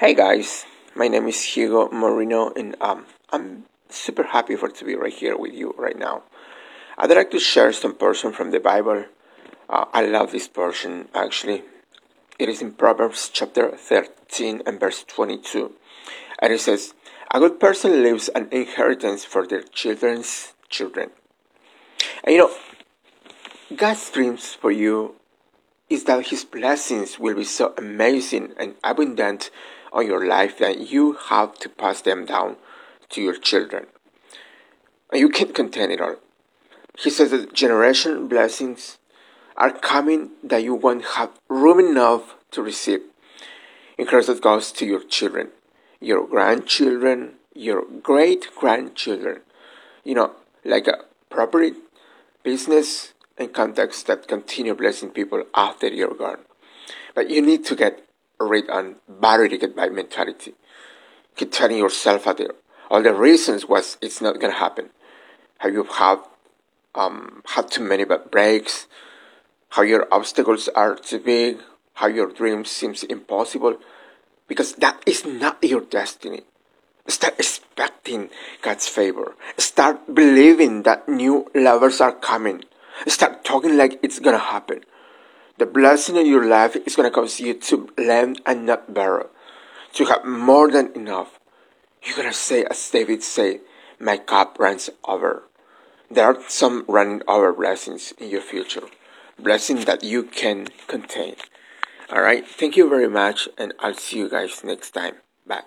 Hey guys, my name is Hugo Moreno, and um, I'm super happy for to be right here with you right now. I'd like to share some portion from the Bible. Uh, I love this portion actually. It is in Proverbs chapter 13 and verse 22, and it says, "A good person leaves an inheritance for their children's children." And you know, God's dreams for you is that His blessings will be so amazing and abundant on your life that you have to pass them down to your children. You can't contain it all. He says that generation blessings are coming that you won't have room enough to receive. In Christ that goes to your children, your grandchildren, your great grandchildren. You know, like a property, business, and contacts that continue blessing people after you're gone. But you need to get on battery get by mentality. Keep telling yourself out there all the reasons was it's not gonna happen. How you have um, had too many bad breaks, how your obstacles are too big, how your dreams seems impossible, because that is not your destiny. Start expecting God's favor. Start believing that new lovers are coming. Start talking like it's gonna happen. The blessing in your life is going to cause you to lend and not borrow, to have more than enough. You're going to say, as David said, My cup runs over. There are some running over blessings in your future, blessings that you can contain. All right, thank you very much, and I'll see you guys next time. Bye.